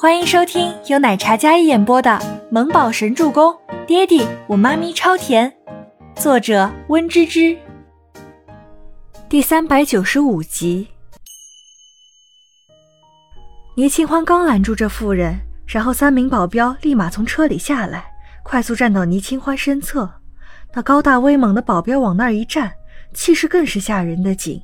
欢迎收听由奶茶嘉一演播的《萌宝神助攻》，爹地我妈咪超甜，作者温芝芝。第三百九十五集。倪清欢刚拦住这妇人，然后三名保镖立马从车里下来，快速站到倪清欢身侧。那高大威猛的保镖往那儿一站，气势更是吓人的紧。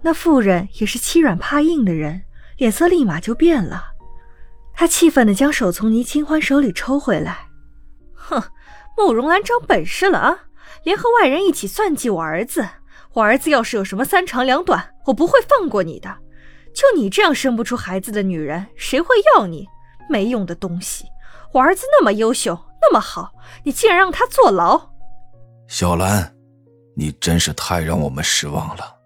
那妇人也是欺软怕硬的人，脸色立马就变了。他气愤地将手从倪清欢手里抽回来，哼，慕容兰长本事了啊！联合外人一起算计我儿子，我儿子要是有什么三长两短，我不会放过你的。就你这样生不出孩子的女人，谁会要你？没用的东西！我儿子那么优秀，那么好，你竟然让他坐牢！小兰，你真是太让我们失望了。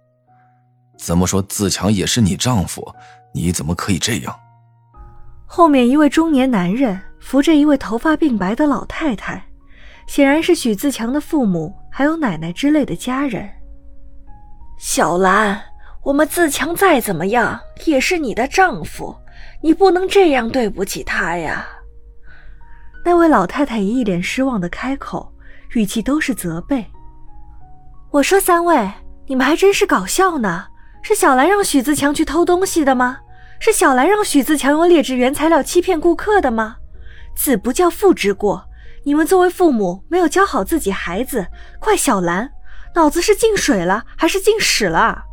怎么说自强也是你丈夫，你怎么可以这样？后面一位中年男人扶着一位头发鬓白的老太太，显然是许自强的父母，还有奶奶之类的家人。小兰，我们自强再怎么样也是你的丈夫，你不能这样对不起他呀。那位老太太也一脸失望的开口，语气都是责备。我说三位，你们还真是搞笑呢，是小兰让许自强去偷东西的吗？是小兰让许自强用劣质原材料欺骗顾客的吗？子不教父之过，你们作为父母没有教好自己孩子，怪小兰，脑子是进水了还是进屎了？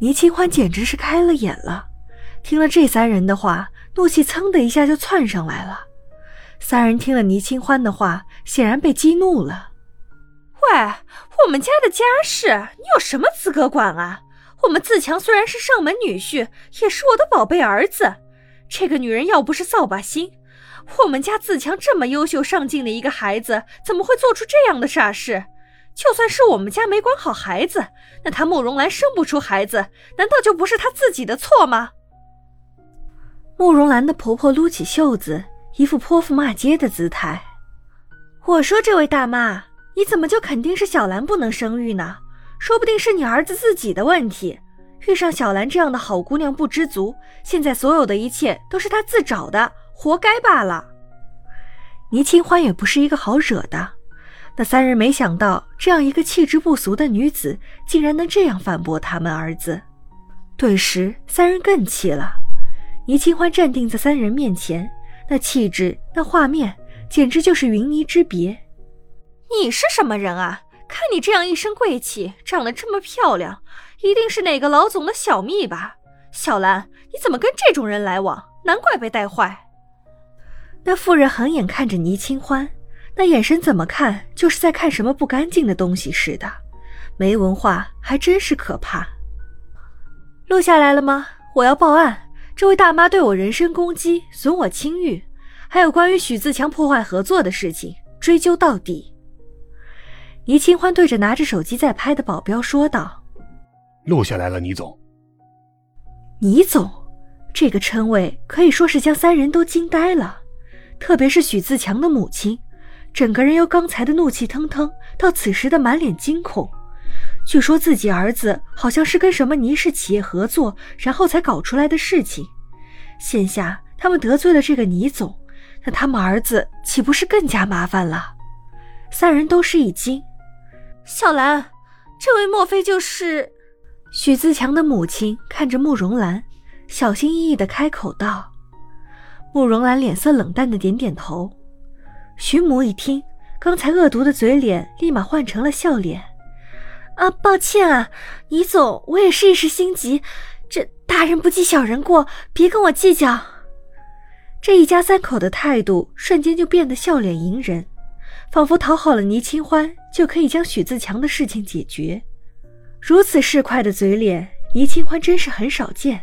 倪清欢简直是开了眼了，听了这三人的话，怒气噌的一下就窜上来了。三人听了倪清欢的话，显然被激怒了。喂，我们家的家事，你有什么资格管啊？我们自强虽然是上门女婿，也是我的宝贝儿子。这个女人要不是扫把星，我们家自强这么优秀上进的一个孩子，怎么会做出这样的傻事？就算是我们家没管好孩子，那她慕容兰生不出孩子，难道就不是她自己的错吗？慕容兰的婆婆撸起袖子，一副泼妇骂街的姿态。我说：“这位大妈，你怎么就肯定是小兰不能生育呢？”说不定是你儿子自己的问题，遇上小兰这样的好姑娘不知足，现在所有的一切都是他自找的，活该罢了。倪清欢也不是一个好惹的，那三人没想到这样一个气质不俗的女子，竟然能这样反驳他们儿子，顿时三人更气了。倪清欢站定在三人面前，那气质，那画面，简直就是云泥之别。你是什么人啊？看你这样一身贵气，长得这么漂亮，一定是哪个老总的小蜜吧？小兰，你怎么跟这种人来往？难怪被带坏。那妇人横眼看着倪清欢，那眼神怎么看就是在看什么不干净的东西似的，没文化还真是可怕。录下来了吗？我要报案！这位大妈对我人身攻击，损我清誉，还有关于许自强破坏合作的事情，追究到底。倪清欢对着拿着手机在拍的保镖说道：“录下来了，倪总。”倪总这个称谓可以说是将三人都惊呆了，特别是许自强的母亲，整个人由刚才的怒气腾腾到此时的满脸惊恐。据说自己儿子好像是跟什么倪氏企业合作，然后才搞出来的事情。现下他们得罪了这个倪总，那他们儿子岂不是更加麻烦了？三人都是一惊。小兰，这位莫非就是许自强的母亲？看着慕容兰，小心翼翼的开口道。慕容兰脸色冷淡的点点头。徐母一听，刚才恶毒的嘴脸立马换成了笑脸。啊，抱歉啊，倪总，我也是一时心急，这大人不计小人过，别跟我计较。这一家三口的态度瞬间就变得笑脸迎人。仿佛讨好了倪清欢，就可以将许自强的事情解决。如此市侩的嘴脸，倪清欢真是很少见。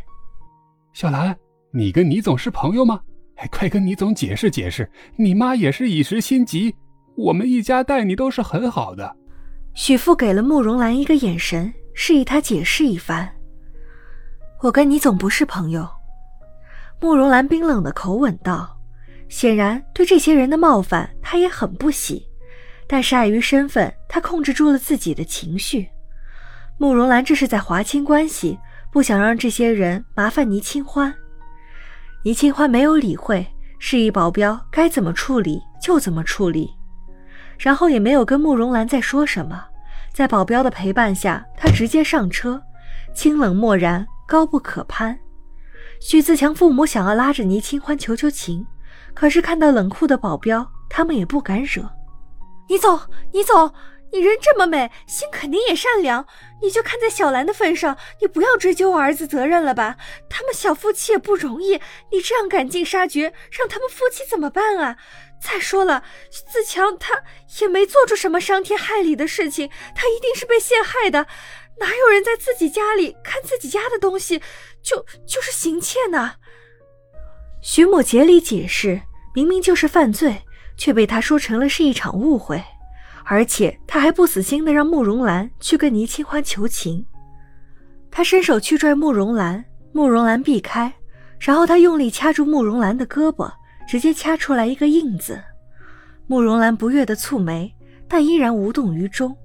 小兰，你跟倪总是朋友吗？哎，快跟倪总解释解释。你妈也是一时心急，我们一家待你都是很好的。许父给了慕容兰一个眼神，示意她解释一番。我跟倪总不是朋友。慕容兰冰冷的口吻道。显然，对这些人的冒犯，他也很不喜，但是碍于身份，他控制住了自己的情绪。慕容兰这是在划清关系，不想让这些人麻烦倪清欢。倪清欢没有理会，示意保镖该怎么处理就怎么处理，然后也没有跟慕容兰再说什么。在保镖的陪伴下，他直接上车，清冷漠然，高不可攀。许自强父母想要拉着倪清欢求求情，可是看到冷酷的保镖，他们也不敢惹。你走，你走，你人这么美，心肯定也善良，你就看在小兰的份上，你不要追究我儿子责任了吧？他们小夫妻也不容易，你这样赶尽杀绝，让他们夫妻怎么办啊？再说了，自强他也没做出什么伤天害理的事情，他一定是被陷害的。哪有人在自己家里看自己家的东西就就是行窃呢？徐母竭力解释，明明就是犯罪，却被他说成了是一场误会，而且他还不死心的让慕容兰去跟倪清欢求情。他伸手去拽慕容兰，慕容兰避开，然后他用力掐住慕容兰的胳膊。直接掐出来一个印子，慕容兰不悦的蹙眉，但依然无动于衷。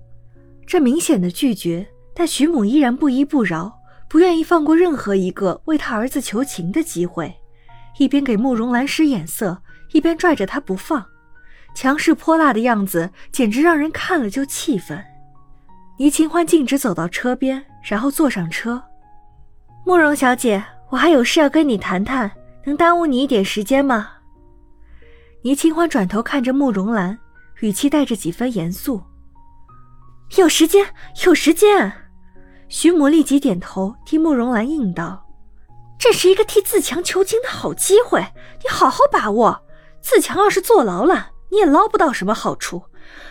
这明显的拒绝，但徐母依然不依不饶，不愿意放过任何一个为他儿子求情的机会，一边给慕容兰使眼色，一边拽着她不放，强势泼辣的样子简直让人看了就气愤。倪清欢径直走到车边，然后坐上车。慕容小姐，我还有事要跟你谈谈，能耽误你一点时间吗？倪清欢转头看着慕容兰，语气带着几分严肃：“有时间，有时间。”徐母立即点头，替慕容兰应道：“这是一个替自强求情的好机会，你好好把握。自强要是坐牢了，你也捞不到什么好处。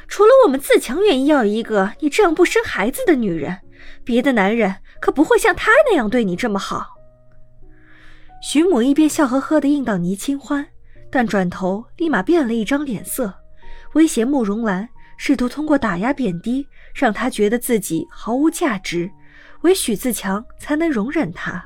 除了我们自强愿意要一个你这样不生孩子的女人，别的男人可不会像他那样对你这么好。”徐母一边笑呵呵地应道倪清欢。但转头立马变了一张脸色，威胁慕容兰，试图通过打压贬低，让他觉得自己毫无价值，唯许自强才能容忍他。